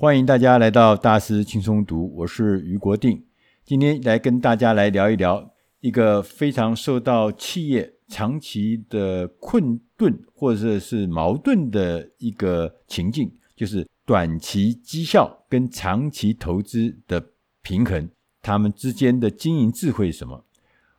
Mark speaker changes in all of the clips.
Speaker 1: 欢迎大家来到大师轻松读，我是余国定。今天来跟大家来聊一聊一个非常受到企业长期的困顿或者是矛盾的一个情境，就是短期绩效跟长期投资的平衡，他们之间的经营智慧是什么？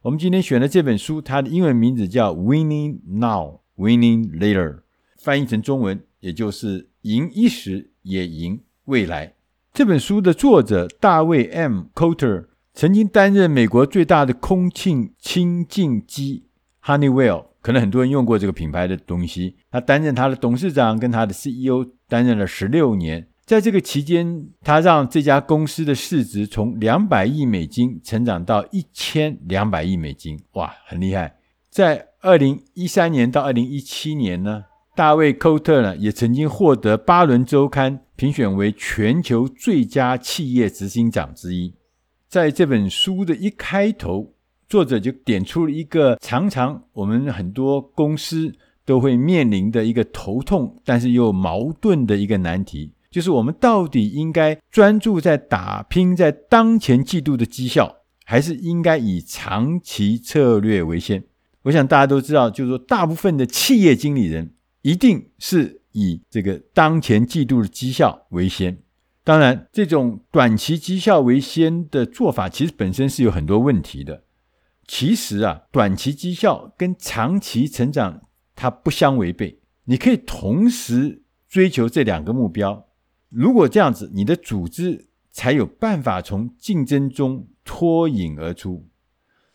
Speaker 1: 我们今天选的这本书，它的英文名字叫《Winning Now, Winning Later》，翻译成中文也就是“赢一时也赢未来”。这本书的作者大卫 M. Coulter 曾经担任美国最大的空气清净机 Honeywell，可能很多人用过这个品牌的东西。他担任他的董事长跟他的 CEO，担任了十六年。在这个期间，他让这家公司的市值从两百亿美金成长到一千两百亿美金，哇，很厉害！在二零一三年到二零一七年呢，大卫·寇特呢也曾经获得《巴伦周刊》评选为全球最佳企业执行长之一。在这本书的一开头，作者就点出了一个常常我们很多公司都会面临的一个头痛，但是又矛盾的一个难题。就是我们到底应该专注在打拼在当前季度的绩效，还是应该以长期策略为先？我想大家都知道，就是说大部分的企业经理人一定是以这个当前季度的绩效为先。当然，这种短期绩效为先的做法，其实本身是有很多问题的。其实啊，短期绩效跟长期成长它不相违背，你可以同时追求这两个目标。如果这样子，你的组织才有办法从竞争中脱颖而出。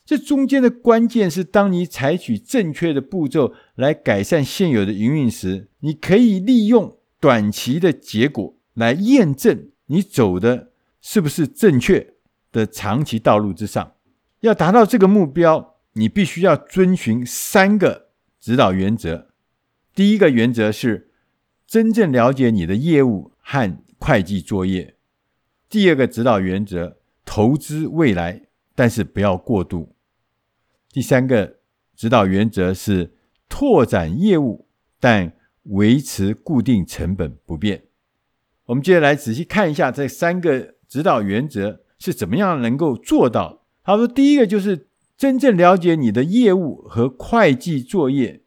Speaker 1: 这中间的关键是，当你采取正确的步骤来改善现有的营运时，你可以利用短期的结果来验证你走的是不是正确的长期道路之上。要达到这个目标，你必须要遵循三个指导原则。第一个原则是真正了解你的业务。和会计作业。第二个指导原则：投资未来，但是不要过度。第三个指导原则是拓展业务，但维持固定成本不变。我们接下来仔细看一下这三个指导原则是怎么样能够做到。他说，第一个就是真正了解你的业务和会计作业。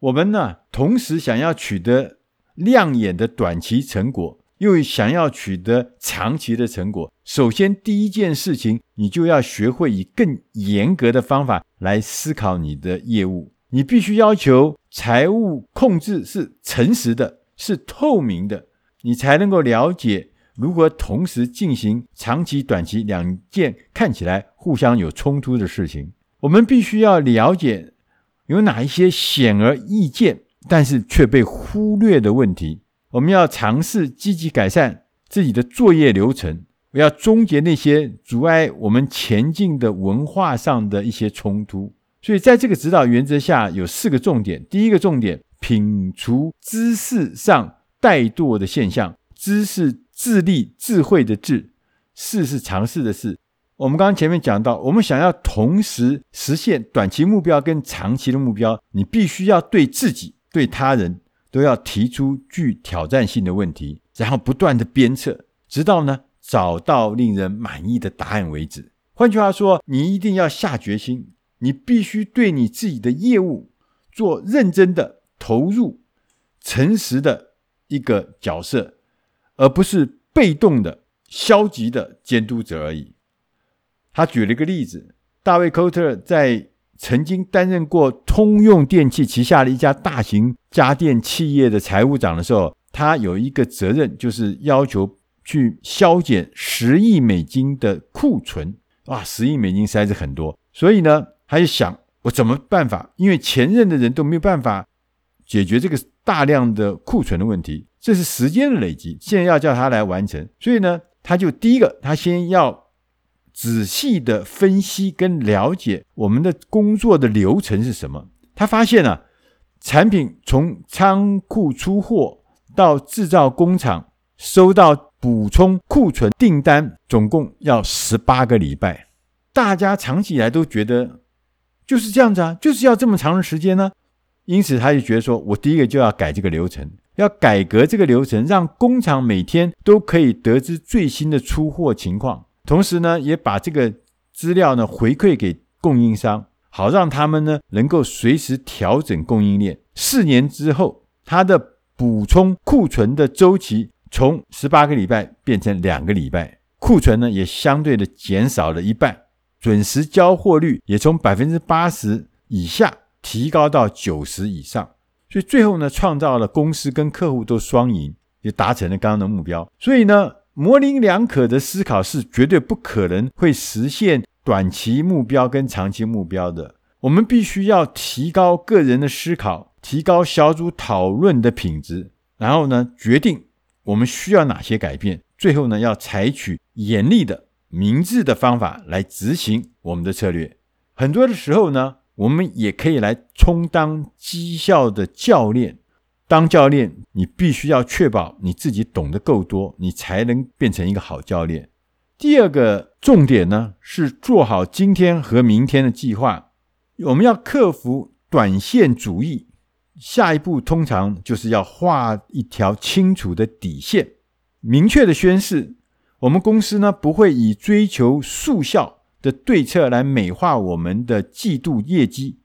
Speaker 1: 我们呢，同时想要取得。亮眼的短期成果，又想要取得长期的成果，首先第一件事情，你就要学会以更严格的方法来思考你的业务。你必须要求财务控制是诚实的，是透明的，你才能够了解如何同时进行长期、短期两件看起来互相有冲突的事情。我们必须要了解有哪一些显而易见。但是却被忽略的问题，我们要尝试积极改善自己的作业流程，要终结那些阻碍我们前进的文化上的一些冲突。所以，在这个指导原则下，有四个重点。第一个重点，摒除知识上怠惰的现象。知是智力、智慧的智，事是尝试的事。我们刚刚前面讲到，我们想要同时实现短期目标跟长期的目标，你必须要对自己。对他人都要提出具挑战性的问题，然后不断的鞭策，直到呢找到令人满意的答案为止。换句话说，你一定要下决心，你必须对你自己的业务做认真的投入、诚实的一个角色，而不是被动的、消极的监督者而已。他举了一个例子，大卫·科特在。曾经担任过通用电气旗下的一家大型家电企业的财务长的时候，他有一个责任，就是要求去削减十亿美金的库存。哇，十亿美金实在是很多，所以呢，他就想我怎么办法？因为前任的人都没有办法解决这个大量的库存的问题，这是时间的累积，现在要叫他来完成。所以呢，他就第一个，他先要。仔细的分析跟了解我们的工作的流程是什么？他发现啊，产品从仓库出货到制造工厂收到补充库存订单，总共要十八个礼拜。大家长期以来都觉得就是这样子啊，就是要这么长的时间呢。因此，他就觉得说，我第一个就要改这个流程。要改革这个流程，让工厂每天都可以得知最新的出货情况，同时呢，也把这个资料呢回馈给供应商，好让他们呢能够随时调整供应链。四年之后，它的补充库存的周期从十八个礼拜变成两个礼拜，库存呢也相对的减少了一半，准时交货率也从百分之八十以下提高到九十以上。所以最后呢，创造了公司跟客户都双赢，也达成了刚刚的目标。所以呢，模棱两可的思考是绝对不可能会实现短期目标跟长期目标的。我们必须要提高个人的思考，提高小组讨论的品质，然后呢，决定我们需要哪些改变。最后呢，要采取严厉的、明智的方法来执行我们的策略。很多的时候呢，我们也可以来充当绩效的教练。当教练，你必须要确保你自己懂得够多，你才能变成一个好教练。第二个重点呢，是做好今天和明天的计划。我们要克服短线主义，下一步通常就是要画一条清楚的底线，明确的宣示，我们公司呢不会以追求速效的对策来美化我们的季度业绩，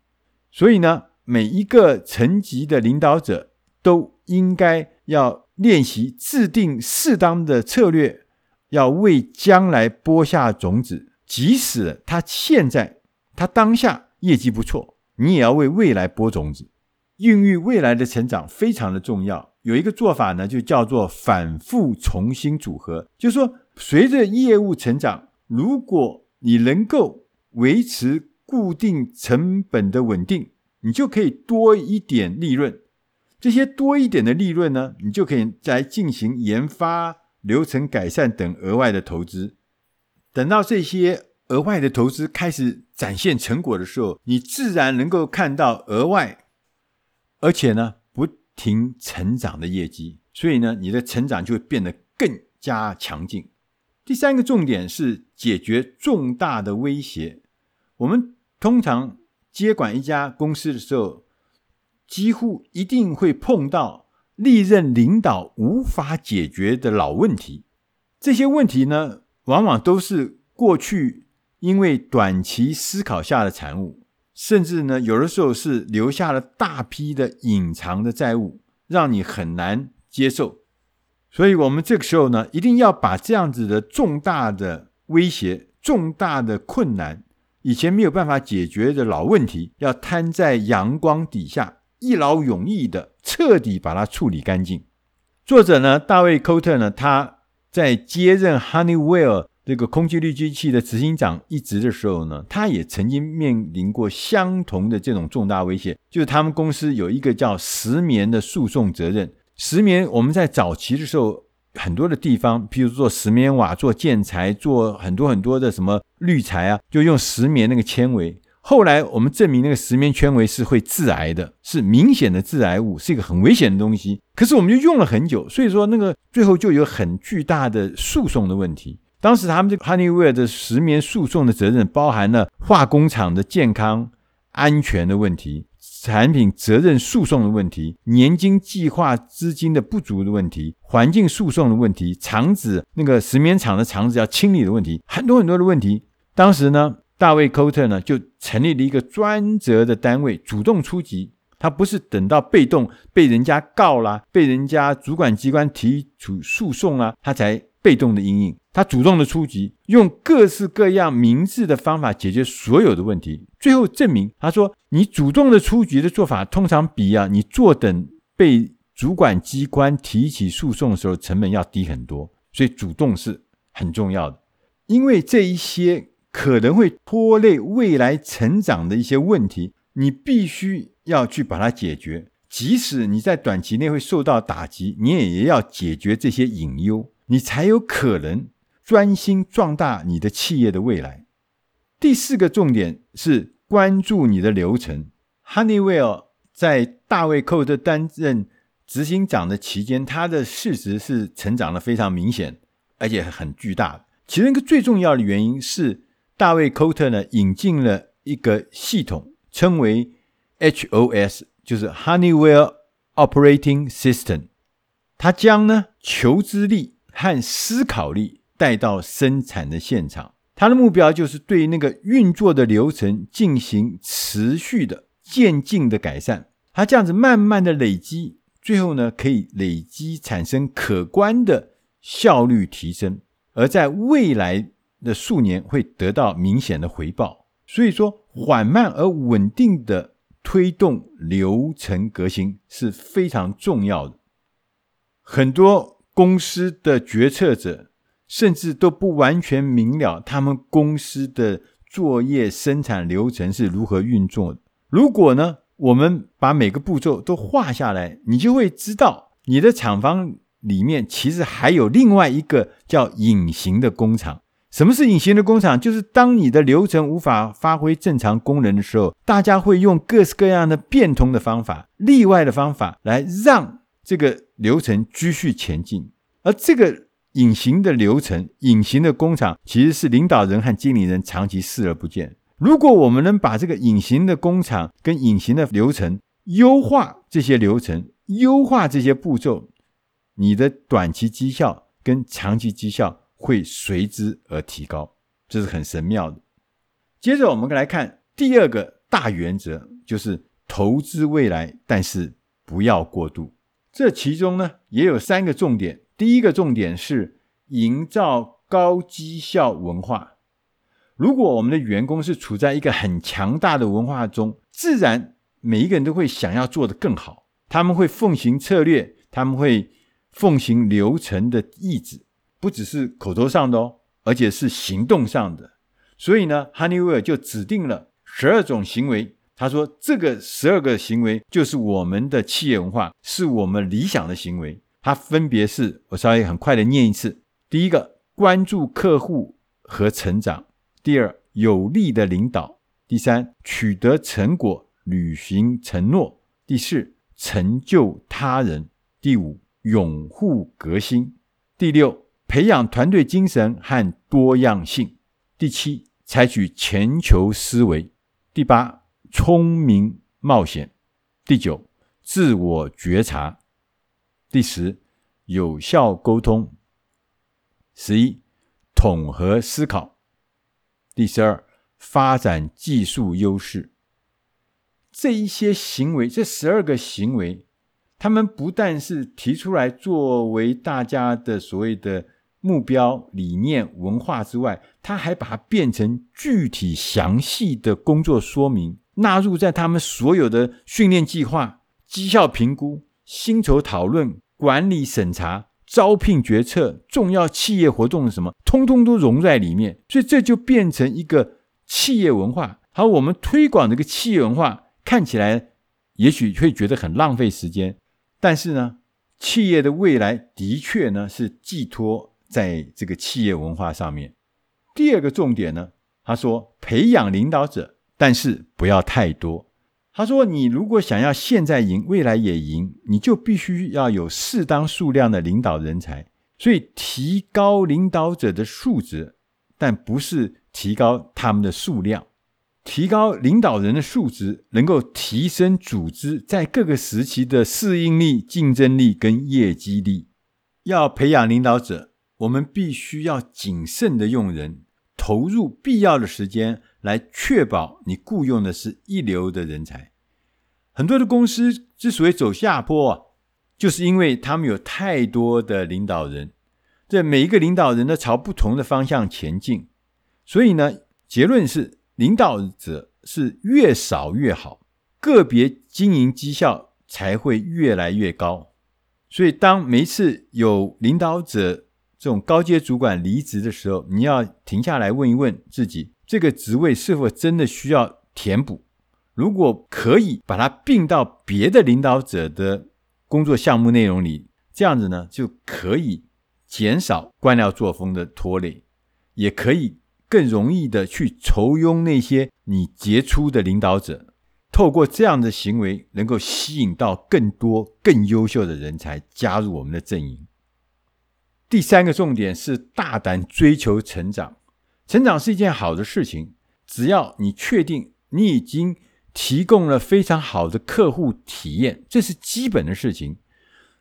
Speaker 1: 所以呢，每一个层级的领导者都应该要练习制定适当的策略，要为将来播下种子。即使他现在、他当下业绩不错，你也要为未来播种子，孕育未来的成长非常的重要。有一个做法呢，就叫做反复重新组合，就是说，随着业务成长，如果你能够维持固定成本的稳定，你就可以多一点利润。这些多一点的利润呢，你就可以再进行研发、流程改善等额外的投资。等到这些额外的投资开始展现成果的时候，你自然能够看到额外，而且呢不停成长的业绩。所以呢，你的成长就会变得更加强劲。第三个重点是解决重大的威胁。我们通常接管一家公司的时候，几乎一定会碰到历任领导无法解决的老问题。这些问题呢，往往都是过去因为短期思考下的产物，甚至呢，有的时候是留下了大批的隐藏的债务，让你很难接受。所以，我们这个时候呢，一定要把这样子的重大的威胁、重大的困难、以前没有办法解决的老问题，要摊在阳光底下，一劳永逸的彻底把它处理干净。作者呢，大卫·寇特呢，他在接任 Honeywell 这个空气滤机器的执行长一职的时候呢，他也曾经面临过相同的这种重大威胁，就是他们公司有一个叫石棉的诉讼责任。石棉，我们在早期的时候，很多的地方，譬如做石棉瓦、做建材、做很多很多的什么滤材啊，就用石棉那个纤维。后来我们证明那个石棉纤维是会致癌的，是明显的致癌物，是一个很危险的东西。可是我们就用了很久，所以说那个最后就有很巨大的诉讼的问题。当时他们这个 Honeywell 的石棉诉讼的责任，包含了化工厂的健康安全的问题。产品责任诉讼的问题，年金计划资金的不足的问题，环境诉讼的问题，厂子那个石棉厂的厂子要清理的问题，很多很多的问题。当时呢，大卫·科特呢就成立了一个专责的单位，主动出击。他不是等到被动被人家告啦，被人家主管机关提出诉讼啦，他才。被动的应应，他主动的出击，用各式各样明智的方法解决所有的问题。最后证明，他说：“你主动的出击的做法，通常比啊你坐等被主管机关提起诉讼的时候成本要低很多。所以主动是很重要的，因为这一些可能会拖累未来成长的一些问题，你必须要去把它解决。即使你在短期内会受到打击，你也要解决这些隐忧。”你才有可能专心壮大你的企业的未来。第四个重点是关注你的流程。Honeywell 在大卫·寇特担任执行长的期间，他的市值是成长的非常明显，而且很巨大。其中一个最重要的原因是，大卫·寇特呢引进了一个系统，称为 HOS，就是 Honeywell Operating System。他将呢求知力和思考力带到生产的现场。他的目标就是对那个运作的流程进行持续的渐进的改善。他这样子慢慢的累积，最后呢可以累积产生可观的效率提升，而在未来的数年会得到明显的回报。所以说，缓慢而稳定的推动流程革新是非常重要的。很多公司的决策者。甚至都不完全明了他们公司的作业生产流程是如何运作的。如果呢，我们把每个步骤都画下来，你就会知道，你的厂房里面其实还有另外一个叫隐形的工厂。什么是隐形的工厂？就是当你的流程无法发挥正常功能的时候，大家会用各式各样的变通的方法、例外的方法来让这个流程继续前进，而这个。隐形的流程、隐形的工厂，其实是领导人和经理人长期视而不见。如果我们能把这个隐形的工厂跟隐形的流程优化，这些流程优化这些步骤，你的短期绩效跟长期绩效会随之而提高，这是很神妙的。接着我们来看第二个大原则，就是投资未来，但是不要过度。这其中呢，也有三个重点。第一个重点是营造高绩效文化。如果我们的员工是处在一个很强大的文化中，自然每一个人都会想要做得更好。他们会奉行策略，他们会奉行流程的意志，不只是口头上的哦，而且是行动上的。所以呢，Honeywell 就指定了十二种行为。他说，这个十二个行为就是我们的企业文化，是我们理想的行为。它分别是，我稍微很快的念一次：第一个，关注客户和成长；第二，有力的领导；第三，取得成果，履行承诺；第四，成就他人；第五，拥护革新；第六，培养团队精神和多样性；第七，采取全球思维；第八，聪明冒险；第九，自我觉察。第十，有效沟通；十一，统合思考；第十二，发展技术优势。这一些行为，这十二个行为，他们不但是提出来作为大家的所谓的目标、理念、文化之外，他还把它变成具体详细的工作说明，纳入在他们所有的训练计划、绩效评估。薪酬讨论、管理审查、招聘决策、重要企业活动的什么，通通都融在里面，所以这就变成一个企业文化。好，我们推广这个企业文化，看起来也许会觉得很浪费时间，但是呢，企业的未来的确呢是寄托在这个企业文化上面。第二个重点呢，他说培养领导者，但是不要太多。他说：“你如果想要现在赢，未来也赢，你就必须要有适当数量的领导人才。所以，提高领导者的素质，但不是提高他们的数量。提高领导人的素质，能够提升组织在各个时期的适应力、竞争力跟业绩力。要培养领导者，我们必须要谨慎的用人，投入必要的时间。”来确保你雇佣的是一流的人才。很多的公司之所以走下坡啊，就是因为他们有太多的领导人，这每一个领导人都朝不同的方向前进。所以呢，结论是领导者是越少越好，个别经营绩效才会越来越高。所以，当每一次有领导者这种高阶主管离职的时候，你要停下来问一问自己。这个职位是否真的需要填补？如果可以把它并到别的领导者的工作项目内容里，这样子呢，就可以减少官僚作风的拖累，也可以更容易的去酬庸那些你杰出的领导者。透过这样的行为，能够吸引到更多更优秀的人才加入我们的阵营。第三个重点是大胆追求成长。成长是一件好的事情，只要你确定你已经提供了非常好的客户体验，这是基本的事情。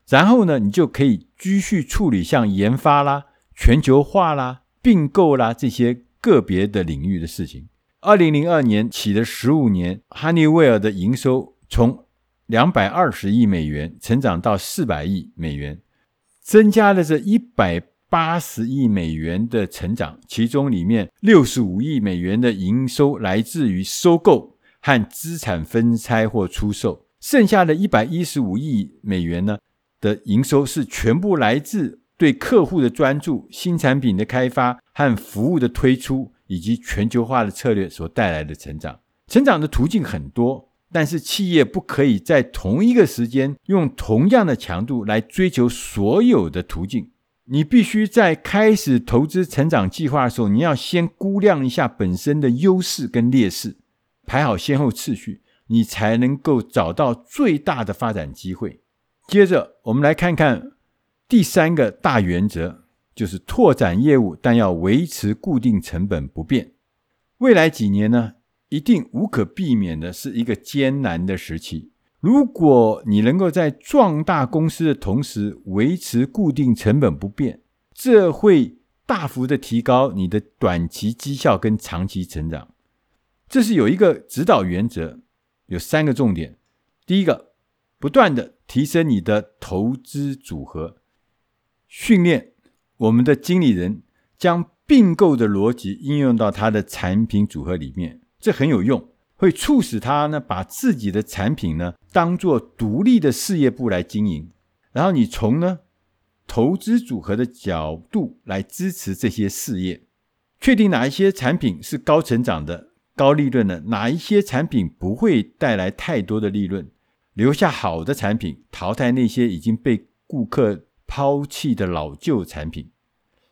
Speaker 1: 然后呢，你就可以继续处理像研发啦、全球化啦、并购啦这些个别的领域的事情。二零零二年起的十五年，Honeywell 的营收从两百二十亿美元成长到四百亿美元，增加了这一百八十亿美元的成长，其中里面六十五亿美元的营收来自于收购和资产分拆或出售，剩下的一百一十五亿美元呢的营收是全部来自对客户的专注、新产品的开发和服务的推出，以及全球化的策略所带来的成长。成长的途径很多。但是企业不可以在同一个时间用同样的强度来追求所有的途径。你必须在开始投资成长计划的时候，你要先估量一下本身的优势跟劣势，排好先后次序，你才能够找到最大的发展机会。接着，我们来看看第三个大原则，就是拓展业务，但要维持固定成本不变。未来几年呢，一定无可避免的是一个艰难的时期。如果你能够在壮大公司的同时维持固定成本不变，这会大幅的提高你的短期绩效跟长期成长。这是有一个指导原则，有三个重点。第一个，不断的提升你的投资组合，训练我们的经理人将并购的逻辑应用到他的产品组合里面。这很有用，会促使他呢把自己的产品呢当做独立的事业部来经营，然后你从呢投资组合的角度来支持这些事业，确定哪一些产品是高成长的、高利润的，哪一些产品不会带来太多的利润，留下好的产品，淘汰那些已经被顾客抛弃的老旧产品，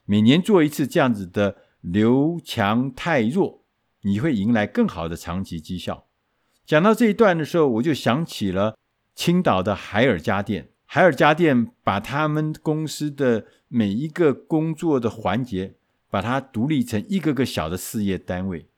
Speaker 1: 每年做一次这样子的留强汰弱。你会迎来更好的长期绩效。讲到这一段的时候，我就想起了青岛的海尔家电。海尔家电把他们公司的每一个工作的环节，把它独立成一个个小的事业单位。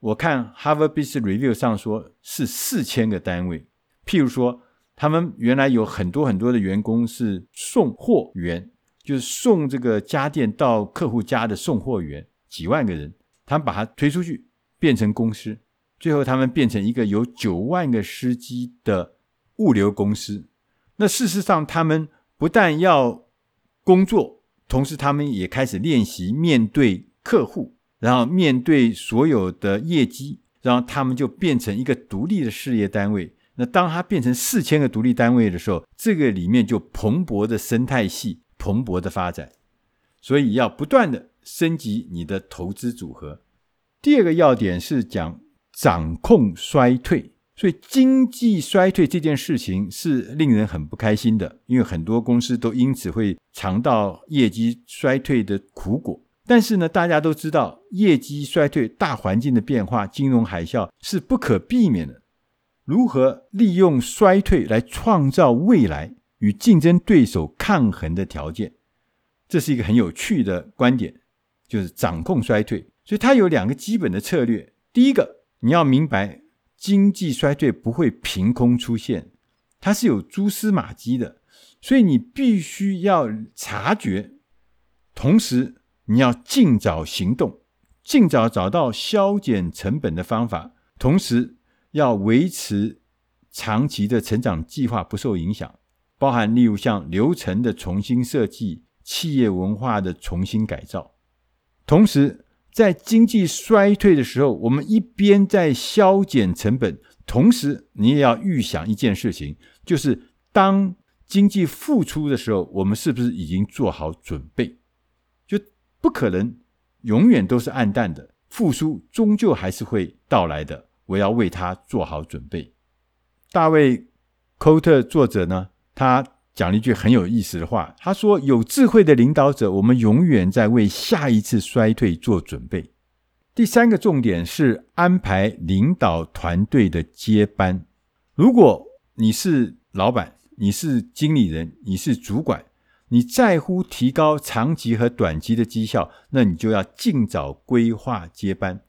Speaker 1: 我看 Harvard Business Review 上说是四千个单位。譬如说，他们原来有很多很多的员工是送货员，就是送这个家电到客户家的送货员，几万个人，他们把它推出去。变成公司，最后他们变成一个有九万个司机的物流公司。那事实上，他们不但要工作，同时他们也开始练习面对客户，然后面对所有的业绩，然后他们就变成一个独立的事业单位。那当它变成四千个独立单位的时候，这个里面就蓬勃的生态系，蓬勃的发展。所以要不断的升级你的投资组合。第二个要点是讲掌控衰退，所以经济衰退这件事情是令人很不开心的，因为很多公司都因此会尝到业绩衰退的苦果。但是呢，大家都知道，业绩衰退、大环境的变化、金融海啸是不可避免的。如何利用衰退来创造未来与竞争对手抗衡的条件，这是一个很有趣的观点，就是掌控衰退。所以它有两个基本的策略。第一个，你要明白经济衰退不会凭空出现，它是有蛛丝马迹的，所以你必须要察觉，同时你要尽早行动，尽早找到削减成本的方法，同时要维持长期的成长计划不受影响，包含例如像流程的重新设计、企业文化的重新改造，同时。在经济衰退的时候，我们一边在削减成本，同时你也要预想一件事情，就是当经济复苏的时候，我们是不是已经做好准备？就不可能永远都是暗淡的，复苏终究还是会到来的。我要为它做好准备。大卫·寇特作者呢，他。讲了一句很有意思的话，他说：“有智慧的领导者，我们永远在为下一次衰退做准备。”第三个重点是安排领导团队的接班。如果你是老板，你是经理人，你是主管，你在乎提高长期和短期的绩效，那你就要尽早规划接班。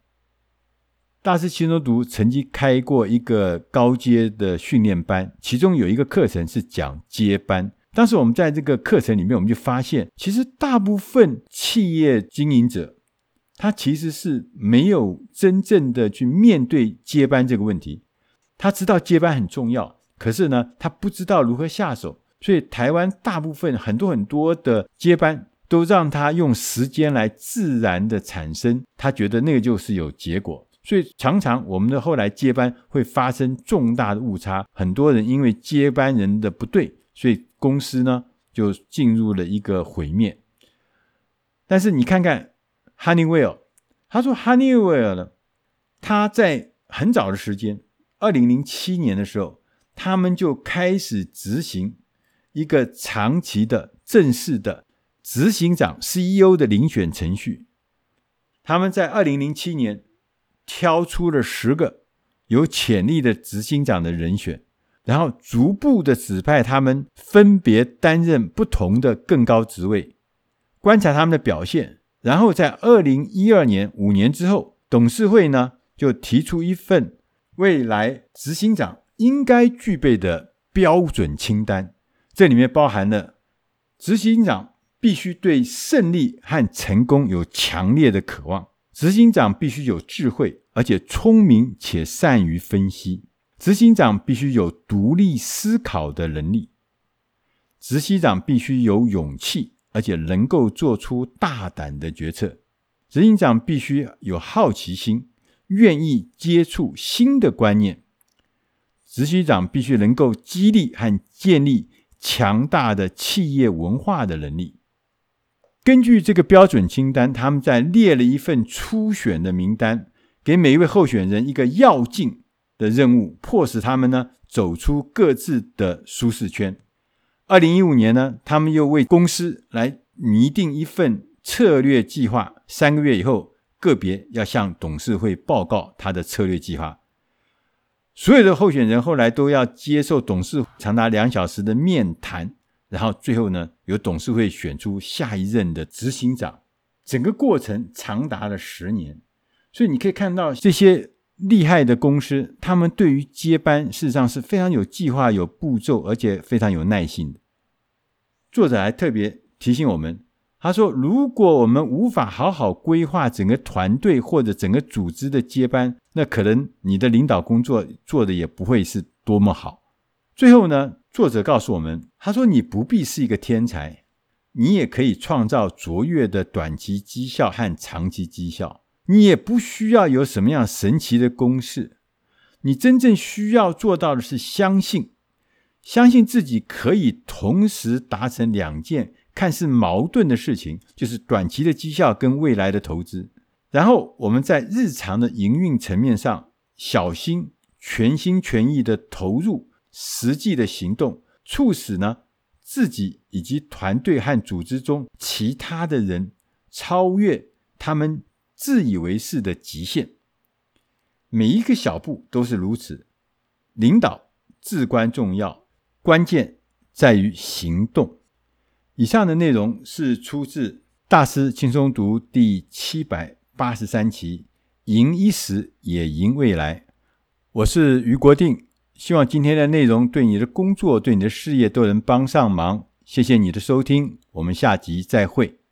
Speaker 1: 大师轻松读曾经开过一个高阶的训练班，其中有一个课程是讲接班，当时我们在这个课程里面，我们就发现，其实大部分企业经营者，他其实是没有真正的去面对接班这个问题。他知道接班很重要，可是呢，他不知道如何下手。所以，台湾大部分很多很多的接班，都让他用时间来自然的产生，他觉得那个就是有结果。所以，常常我们的后来接班会发生重大的误差，很多人因为接班人的不对。所以公司呢就进入了一个毁灭。但是你看看 Honeywell，他说 Honeywell 呢，他在很早的时间，二零零七年的时候，他们就开始执行一个长期的正式的执行长 CEO 的遴选程序。他们在二零零七年挑出了十个有潜力的执行长的人选。然后逐步的指派他们分别担任不同的更高职位，观察他们的表现。然后在二零一二年五年之后，董事会呢就提出一份未来执行长应该具备的标准清单。这里面包含了执行长必须对胜利和成功有强烈的渴望，执行长必须有智慧，而且聪明且善于分析。执行长必须有独立思考的能力，执行长必须有勇气，而且能够做出大胆的决策。执行长必须有好奇心，愿意接触新的观念。执行长必须能够激励和建立强大的企业文化的能力。根据这个标准清单，他们在列了一份初选的名单，给每一位候选人一个要进的任务，迫使他们呢走出各自的舒适圈。二零一五年呢，他们又为公司来拟定一份策略计划，三个月以后，个别要向董事会报告他的策略计划。所有的候选人后来都要接受董事长达两小时的面谈，然后最后呢，由董事会选出下一任的执行长。整个过程长达了十年，所以你可以看到这些。厉害的公司，他们对于接班事实上是非常有计划、有步骤，而且非常有耐心的。作者还特别提醒我们，他说：“如果我们无法好好规划整个团队或者整个组织的接班，那可能你的领导工作做的也不会是多么好。”最后呢，作者告诉我们，他说：“你不必是一个天才，你也可以创造卓越的短期绩效和长期绩效。”你也不需要有什么样神奇的公式，你真正需要做到的是相信，相信自己可以同时达成两件看似矛盾的事情，就是短期的绩效跟未来的投资。然后我们在日常的营运层面上，小心全心全意的投入实际的行动，促使呢自己以及团队和组织中其他的人超越他们。自以为是的极限，每一个小步都是如此。领导至关重要，关键在于行动。以上的内容是出自《大师轻松读》第七百八十三期，《赢一时也赢未来》。我是于国定，希望今天的内容对你的工作、对你的事业都能帮上忙。谢谢你的收听，我们下集再会。